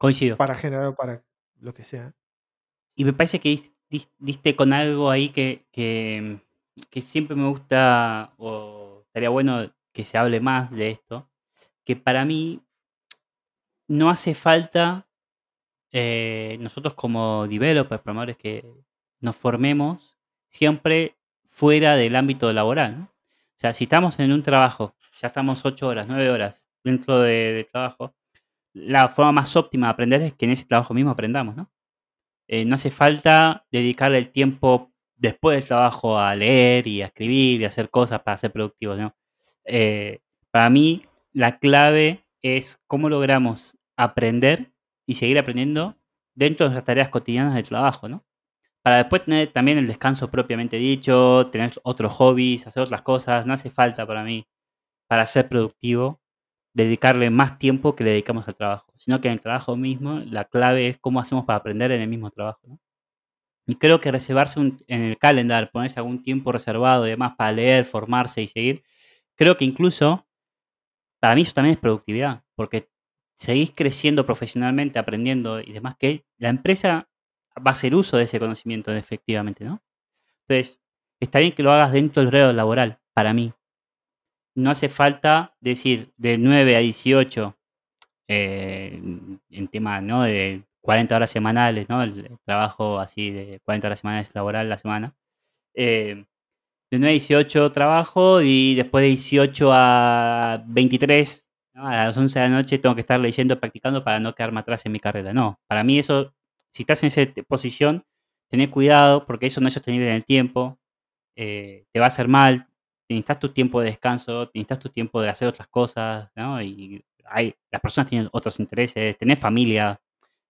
Coincido. Para generar, para lo que sea. Y me parece que diste con algo ahí que, que, siempre me gusta, o estaría bueno que se hable más de esto, que para mí no hace falta eh, nosotros como developers, programadores que nos formemos siempre fuera del ámbito laboral. O sea, si estamos en un trabajo, ya estamos ocho horas, nueve horas, dentro de, trabajo, la forma más óptima de aprender es que en ese trabajo mismo aprendamos, ¿no? Eh, no hace falta dedicarle el tiempo después del trabajo a leer y a escribir y a hacer cosas para ser productivos, ¿no? Eh, para mí, la clave es cómo logramos aprender y seguir aprendiendo dentro de las tareas cotidianas del trabajo, ¿no? Para después tener también el descanso propiamente dicho, tener otros hobbies, hacer otras cosas, no hace falta para mí, para ser productivo, dedicarle más tiempo que le dedicamos al trabajo, sino que en el trabajo mismo la clave es cómo hacemos para aprender en el mismo trabajo. Y creo que reservarse en el calendar, ponerse algún tiempo reservado y demás para leer, formarse y seguir, creo que incluso para mí eso también es productividad, porque seguís creciendo profesionalmente, aprendiendo y demás, que la empresa va a hacer uso de ese conocimiento efectivamente, ¿no? Entonces, está bien que lo hagas dentro del reo laboral, para mí, no hace falta decir de 9 a 18 eh, en tema ¿no? de 40 horas semanales, ¿no? el, trabajo así de 40 horas semanales laboral la semana. Eh, de 9 a 18 trabajo y después de 18 a 23, a las 11 de la noche tengo que estar leyendo, practicando para no quedarme atrás en mi carrera. No, para mí eso, si estás en esa posición, tener cuidado porque eso no es sostenible en el tiempo, eh, te va a hacer mal, necesitas tu tiempo de descanso, necesitas tu tiempo de hacer otras cosas, ¿no? Y hay, las personas tienen otros intereses, tenés familia,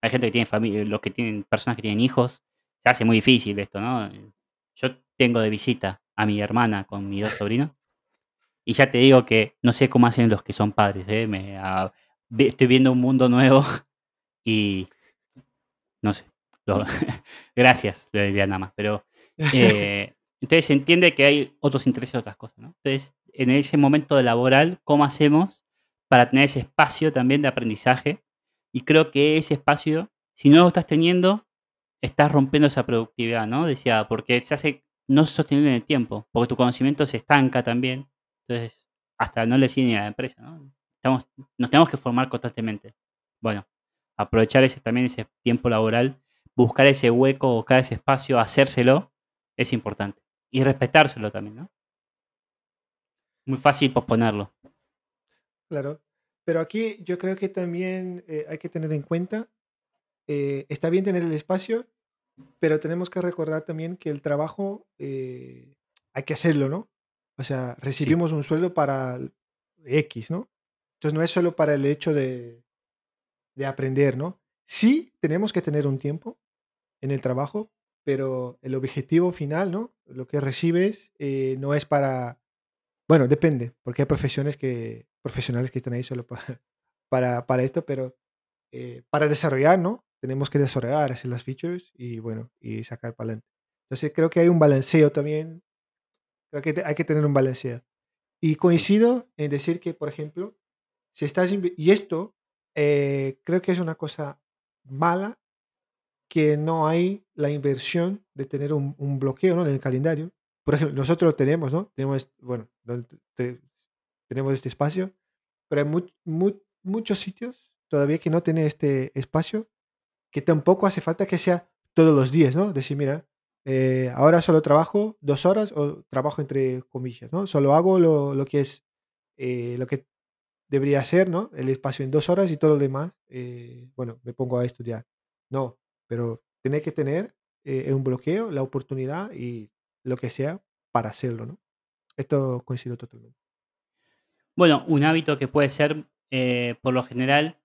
hay gente que tiene familia, los que tienen, personas que tienen hijos, se hace muy difícil esto, ¿no? Yo tengo de visita a mi hermana con mis dos sobrinos y ya te digo que no sé cómo hacen los que son padres, ¿eh? Me, estoy viendo un mundo nuevo y no sé, gracias, le diría nada más, pero eh, entonces se entiende que hay otros intereses otras cosas, ¿no? Entonces, en ese momento laboral, ¿cómo hacemos para tener ese espacio también de aprendizaje Y creo que ese espacio, si no lo estás teniendo, estás rompiendo esa productividad, ¿no? Decía, porque se hace no sostenible en el tiempo, porque tu conocimiento se estanca también. Entonces, hasta no le sigue ni a la empresa, ¿no? Nos tenemos que formar constantemente. Bueno, aprovechar ese, también ese tiempo laboral, buscar ese hueco, buscar ese espacio, hacérselo, es importante. Y respetárselo también, ¿no? Muy fácil posponerlo. Claro. Pero aquí yo creo que también eh, hay que tener en cuenta, eh, está bien tener el espacio, pero tenemos que recordar también que el trabajo eh, hay que hacerlo, ¿no? O sea, recibimos un sueldo para X, ¿no? Entonces no es solo para el hecho de, de aprender, ¿no? Sí, tenemos que tener un tiempo en el trabajo, pero el objetivo final, ¿no? Lo que recibes no es para bueno, depende, porque hay profesiones que, profesionales que están ahí solo para, para, esto, pero eh, para desarrollar, ¿no? Tenemos que desarrollar, hacer las features y bueno, y sacar para adelante. Entonces creo que hay un balanceo también, creo que hay que tener un balanceo. Y coincido en decir que, por ejemplo, si estás, y esto eh, creo que es una cosa mala, que no hay la inversión de tener un, un bloqueo ¿no? en el calendario por ejemplo, nosotros lo tenemos, ¿no? Tenemos, bueno, tenemos este espacio, pero hay muchos sitios todavía que no tienen este espacio, que tampoco hace falta que sea todos los días, ¿no? Decir, mira, eh, ahora solo trabajo dos horas o trabajo entre comillas, ¿no? Solo hago lo, que es, eh, lo que debería ser, ¿no? El espacio en dos horas y todo lo demás, eh, bueno, me pongo a estudiar. No, pero tiene que tener un bloqueo, la oportunidad y lo que sea para hacerlo, ¿no? Esto coincido totalmente. Bueno, un hábito que puede ser, eh, por lo general,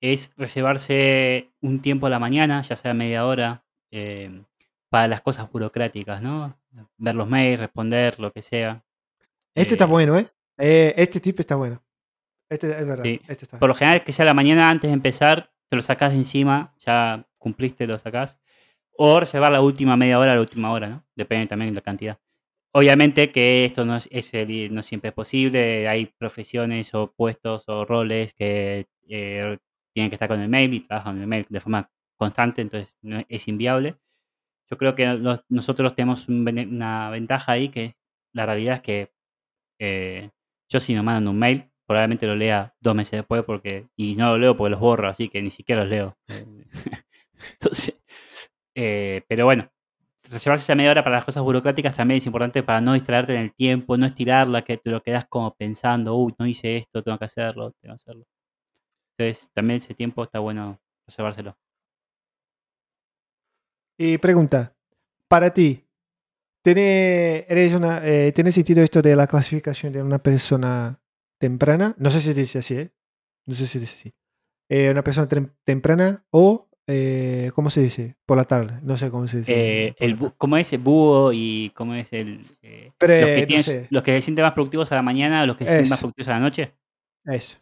es reservarse un tiempo a la mañana, ya sea media hora, em, para las cosas burocráticas, ¿no? Ver los mails, responder, lo que sea. Este está eh bueno, ¿eh? ¿eh? Este tip está bueno. Este es verdad. Este por lo general, que sea la mañana antes de empezar, te lo sacás de encima, ya cumpliste, lo sacás. O reservar la última media hora la última hora, ¿no? Depende también de la cantidad. Obviamente que esto no, es, no siempre es posible, hay profesiones o puestos o roles que eh, tienen que estar con el mail y trabajan el mail de forma constante, entonces no, es inviable. Yo creo que nosotros tenemos una ventaja ahí que la realidad es que eh, yo si me mandan un mail, probablemente lo lea dos meses después porque y no lo leo porque los borro, así que ni siquiera los leo. entonces, eh, pero bueno, reservarse esa media hora para las cosas burocráticas también es importante para no distraerte en el tiempo, no estirarla, que te lo quedas como pensando, uy, no hice esto, tengo que hacerlo, tengo que hacerlo. Entonces, también ese tiempo está bueno reservárselo. Y pregunta, para ti, ¿tiene, eres una, eh, ¿tiene sentido esto de la clasificación de una persona temprana? No sé si dice así, ¿eh? No sé si dice así. Eh, una persona temprana o eh, ¿cómo se dice? Por la tarde, no sé cómo se dice. Eh, el ¿Cómo es el búho y cómo es el... Eh, los, que se sienten más productivos a la mañana o los que se sienten más productivos a la noche? Eso.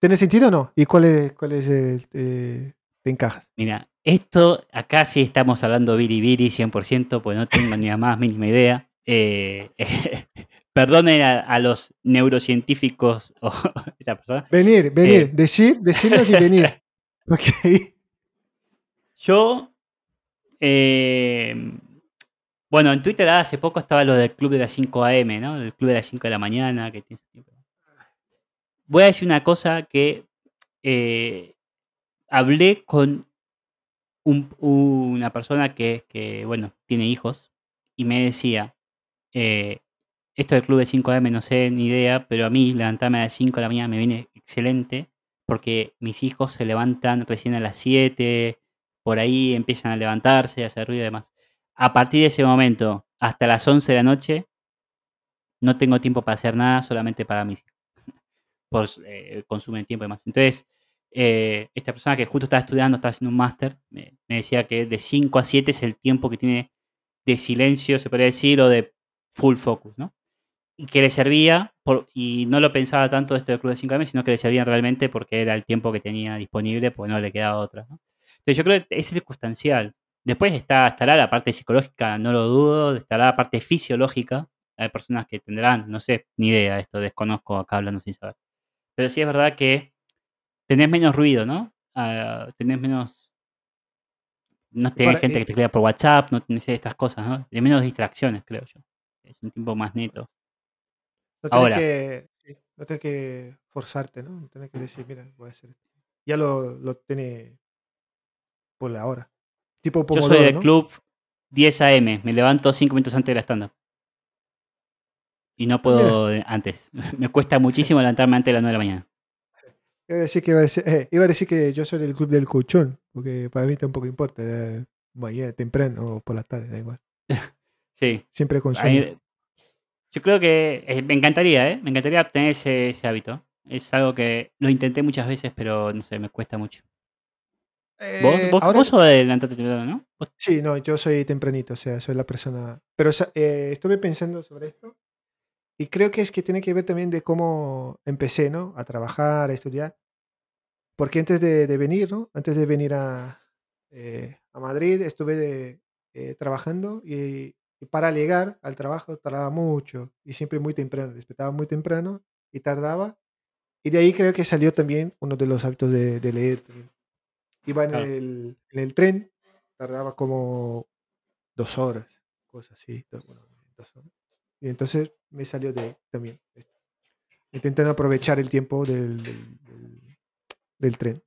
¿Tiene sentido o no? ¿Y cuál es, cuál es el... te encajas? Mira, esto acá sí estamos hablando biribiri 100%, pues no tengo ni la más mínima idea. perdonen a, los neurocientíficos o esta persona. Venir, venir, decir, decirnos y venir. Ok. Yo, em, bueno, en Twitter hace poco estaba lo del club de las 5 AM, ¿no? El club de las 5 de la mañana. Que Voy a decir una cosa que eh, hablé con una persona que, bueno, tiene hijos y me decía, eh, esto del club de 5 AM no sé ni idea, pero a mí levantarme a las 5 de la mañana me viene excelente porque mis hijos se levantan recién a las 7, por ahí empiezan a levantarse, a hacer ruido y demás. A partir de ese momento, hasta las 11 de la noche, no tengo tiempo para hacer nada, solamente para mí. Por eh, consumen tiempo y demás. Entonces, eh, esta persona que justo estaba estudiando, estaba haciendo un máster, me, decía que de 5 a 7 es el tiempo que tiene de silencio, se podría decir, o de full focus, ¿no? Y que le servía, por, y no lo pensaba tanto esto del club de 5 m sino que le servía realmente porque era el tiempo que tenía disponible, porque no le quedaba otra. Yo creo que es circunstancial. Después está, estará la parte psicológica, no lo dudo, estará la parte fisiológica. Hay personas que tendrán, no sé, ni idea de esto, desconozco acá hablando sin saber. Pero sí es verdad que tenés menos ruido, ¿no? ah, tenés menos. No tenés Para- gente eh, que te escriba por WhatsApp, no tenés estas cosas, ¿no? Tenés menos distracciones, creo yo. Es un tiempo más neto. No Ahora. que, no tenés que forzarte, ¿no? No tenés que decir, mira, voy a hacer esto. Ya lo, lo tiene por la hora. Tipo Yo soy del ¿no? club 10 AM, me levanto 5 minutos antes de la stand-up. Y no Ah, mira. puedo antes. me cuesta muchísimo levantarme antes de las 9 de la mañana. Iba a decir que, iba a decir, eh, iba a decir que yo soy del club del colchón, porque para mí tampoco importa. eh, mañana temprano o por la tarde, da igual. Sí. Siempre con A sueño. mí- yo creo que eh, me encantaría, ¿eh? Me encantaría obtener ese, ese hábito. Es algo que lo intenté muchas veces, pero no sé, me cuesta mucho. ¿Vos, Eh, vos, ahora, vos sos de levantarte temprano, ¿no? Vos- sí, no, yo soy tempranito, o sea, soy la persona. Pero eh, estuve pensando sobre esto y creo que es que tiene que ver también de cómo empecé, ¿no? A trabajar, a estudiar. Porque antes de, de venir, ¿no? Antes de venir a, eh, a Madrid, estuve de- eh, trabajando y, y para llegar al trabajo tardaba mucho y siempre muy temprano. Despertaba muy temprano y tardaba. Y de ahí creo que salió también uno de los hábitos de, de leer. también. Iba en Claro. el, en el tren, tardaba como dos horas, cosas así. do- bueno, dos horas. Y entonces me salió de ahí también. esto. Intentando aprovechar el tiempo del, del, del- del tren.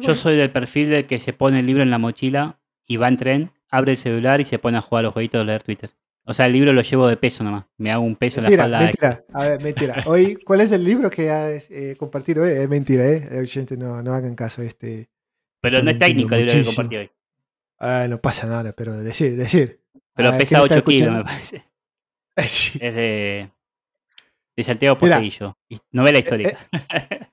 Yo soy del perfil del que se pone el libro en la mochila y va en tren, abre el celular y se pone a jugar a los jueguitos de leer Twitter. O sea, el libro lo llevo de peso nomás. Me hago un peso en la espalda. mentira. A ver, mentira. Hoy, ¿cuál es el libro que has eh, compartido? Eh? Es mentira, ¿eh? Eh, no, no hagan caso. Este, Pero está no es técnico el libro que compartí hoy. Ah, no pasa nada, pero decir, decir. Pero Ah, pesa ¿quién está 8 kilos, me parece. Sí. Es de, de Santiago y- Novela eh, histórica.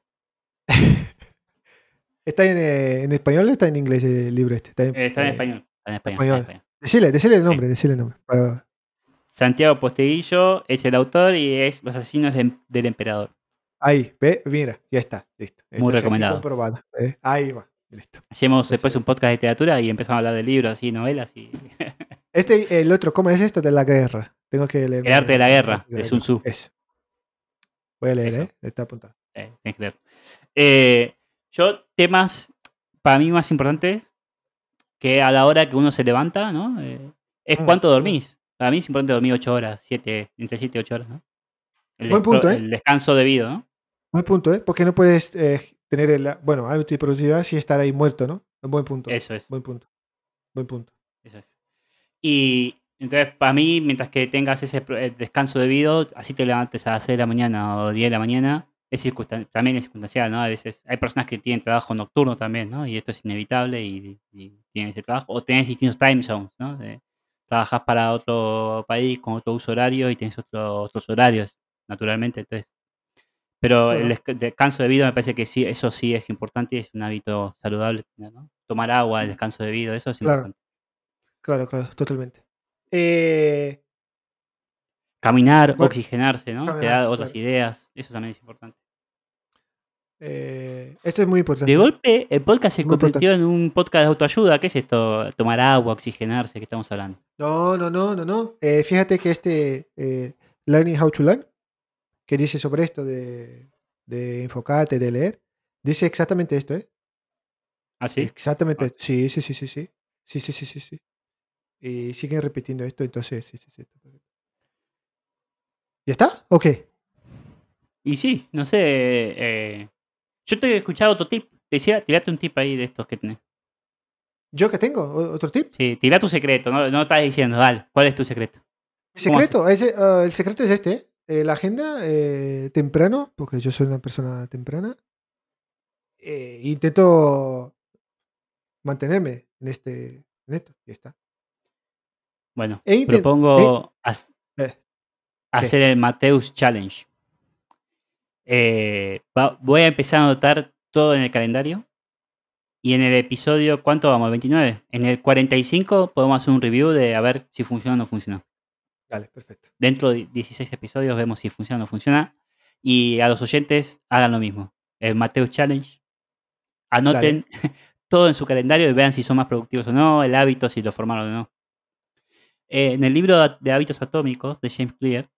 ¿Está en, eh, en español o está en inglés el libro este? Está en, Eh, está en eh, español. Está en español. está en español. español. Decile, decile el Sí. nombre, decile el nombre. para- Santiago Posteguillo es el autor y es Los asesinos del, del emperador. Ahí, ve, mira, ya está, listo. Muy Entonces, recomendado. ¿eh? Ahí va, listo. Hacemos después Entonces, un podcast de literatura y empezamos a hablar de libros así, novelas y. este, el otro, ¿cómo es esto de la guerra? Tengo que leer. El arte de la guerra, de Sun Tzu. Eso. Voy a leer, Eso. ¿eh? Está apuntado. Eh, que leer. Eh, yo, temas para mí más importantes que a la hora que uno se levanta, ¿no? Eh, es Mm, cuánto dormís. Para mí es importante dormir 8 horas, 7, entre 7 y 8 horas, ¿no? El, Buen punto, ¿eh? el descanso debido, ¿no? Buen punto, ¿eh? Porque no puedes eh, tener el, bueno, hábito y productividad si estar ahí muerto, ¿no? Un buen punto. Eso es. Buen punto. Buen punto. Eso es. Y entonces, para mí, mientras que tengas ese eh, descanso debido, así te levantes a las 6 de la mañana o 10 de la mañana, es también es circunstancial, ¿no? A veces hay personas que tienen trabajo nocturno también, ¿no? Y esto es inevitable y, y tienen ese trabajo. O tenés distintos time zones, ¿no? De- trabajás para otro país con otro uso horario y otro- otros horarios, naturalmente. Entonces, pero el descanso debido me parece que sí, eso sí es importante y es un hábito saludable, ¿no? Tomar agua, el descanso debido, eso es Claro, importante. claro, claro, totalmente. Eh, Caminar, bueno, oxigenarse, ¿no? Te da otras claro. ideas, eso también es importante. Eh, esto es muy De importante. golpe, el podcast se Muy importante. convirtió en un podcast de autoayuda. ¿Qué es esto? Tomar agua, oxigenarse, ¿qué estamos hablando? No, no, no, no, no. Eh, fíjate que este eh, Learning How to Learn, que dice sobre esto de, de enfocarte, de leer, dice exactamente esto, ¿eh? ¿Ah, sí? Exactamente esto. Sí, sí, sí, sí, sí. Sí, sí, sí, sí, sí. Y siguen repitiendo esto, entonces, sí, sí, sí. ¿Ya está? Ok. Y sí, no sé. eh, yo te he escuchado otro tip. Te decía, tirate un tip ahí de estos que tenés. ¿Yo qué tengo? ¿O- ¿Otro tip? Sí, tirá tu secreto, no, no estás diciendo, dale, ¿cuál es tu secreto? Secreto, ese, ah, el secreto es este, ¿eh? La agenda eh, temprano, porque yo soy una persona temprana. eh, intento mantenerme en este, en esto, y está. Bueno, E propongo hacer el Mateus Challenge. Va- voy a empezar a anotar todo en el calendario. Y en el episodio, ¿cuánto vamos? 29. En el 45 podemos hacer un review de a ver si funciona o no funciona. Dale, perfecto. Dentro de 16 episodios vemos si funciona o no funciona. Y a los oyentes hagan lo mismo. El Mateus Challenge. Anoten todo en su calendario y vean si son más productivos o no, el hábito, si lo formaron o no. Eh, en el libro de hábitos atómicos de James Clear,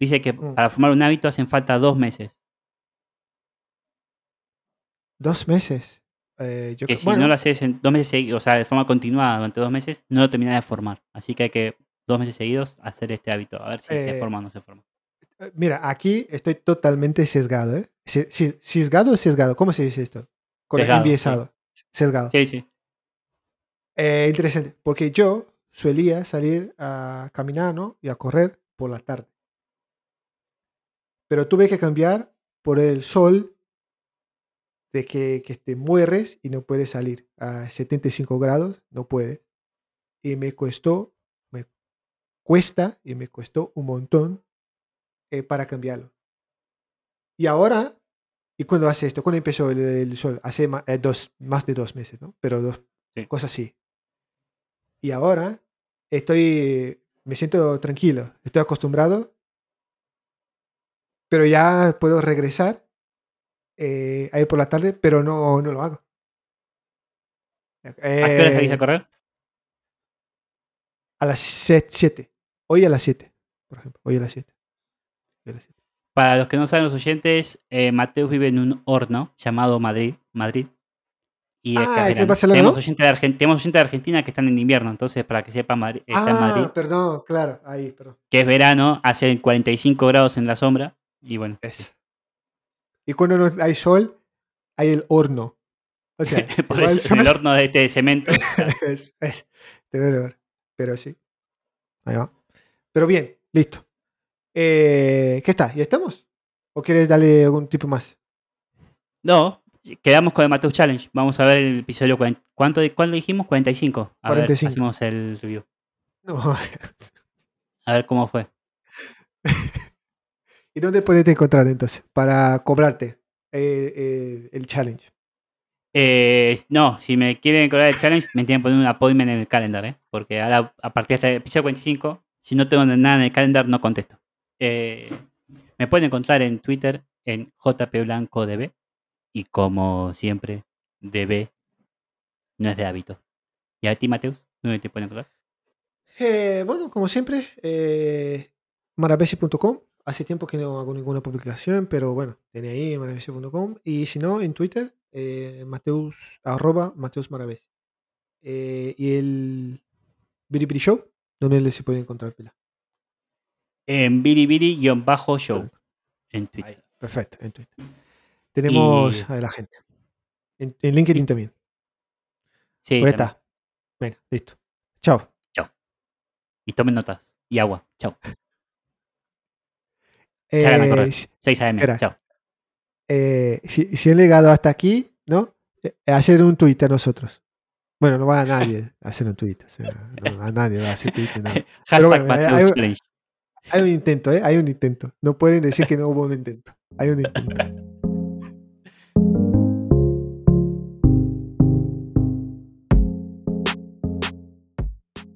dice que Mm. para formar un hábito hacen falta dos meses. Dos meses. Eh, yo Que creo- si bueno, no lo haces en dos meses seguidos, o sea, de forma continuada durante dos meses, no lo terminas de formar. Así que hay que dos meses seguidos hacer este hábito, a ver si se Eh, forma o no se forma. eh, mira, aquí estoy totalmente sesgado, ¿eh? Se- ¿Sesgado o sesgado? ¿Cómo se dice esto? Con Sesgado, sí. Sesgado. Sí, sí. Eh, interesante, porque yo solía salir a caminar, ¿no? Y a correr por la tarde. Pero tuve que cambiar por el sol de que, que te mueres y no puedes salir a 75 grados, no puede. Y me costó, cuesta y me costó un montón eh, para cambiarlo. Y ahora, ¿y cuándo hace esto? ¿Cuándo empezó el, el sol? Hace ma- eh, dos, más de dos meses, ¿no? Pero dos Sí. cosas así. Y ahora estoy, me siento tranquilo, estoy acostumbrado, pero ya puedo regresar eh, ahí por la tarde, pero no, no lo hago. ¿A qué hora salís a Eh, correr? a las 7. Hoy a las 7, por ejemplo. Hoy a las 7. Para los que no saben los oyentes, eh, Mateus vive en un horno llamado Madrid. Madrid. Y Ah, ¿es de verano. Barcelona, tenemos, oyentes de Argen- tenemos oyentes de Argentina que están en invierno, entonces para que sepan, Madrid, está en Madrid, Ah, perdón, claro, ahí, perdón. que es verano, hace 45 grados en la sombra. Y bueno, Es. Y cuando no hay sol, hay el horno. O sea, se el en horno de este cemento. es, es, ver. Pero sí. Ahí va. Pero bien, listo. Eh, ¿Qué está? ¿Ya estamos? ¿O quieres darle algún tipo más? No, quedamos con el Mateus Challenge. Vamos a ver el episodio. 40. ¿Cuánto, ¿Cuánto dijimos? 45. A 45. ver, hacemos el review. No. A ver cómo fue. ¿Y dónde puedes encontrar entonces? Para cobrarte eh, eh, el challenge. Eh, no, si me quieren cobrar el challenge, me tienen que poner un appointment en el calendar, ¿eh? Porque ahora, a partir de este episodio 45, si no tengo nada en el calendar, no contesto. Eh, me pueden encontrar en Twitter en jpblancodb. Y como siempre, DB no es de hábito. ¿Y a ti, Mateus? ¿Dónde te pueden encontrar? Eh, bueno, como siempre, eh. Hace tiempo que no hago ninguna publicación, pero bueno, tiene ahí maravesi.com. Y si no, en Twitter, eh, Mateus, arroba Mateus. Eh, y el Biribiri Show, donde se puede encontrar pila. En biribiri-show en Twitter. Ahí, perfecto, en Twitter. Tenemos Y- a la gente. En, en LinkedIn también. Sí, Pues está. Venga, listo. Chao. y tomen notas. Y agua. Chao. Eh, si- 6 AM. espera. Chao. eh, si, si han llegado hasta aquí, ¿no? Eh, hacer un tweet a nosotros. Bueno, no va a nadie a hacer un tweet. O sea, no, a nadie va a hacer tweet. nada. Hashtag bueno. Hay un intento, ¿eh? Hay un intento. No pueden decir que no hubo un intento. Hay un intento.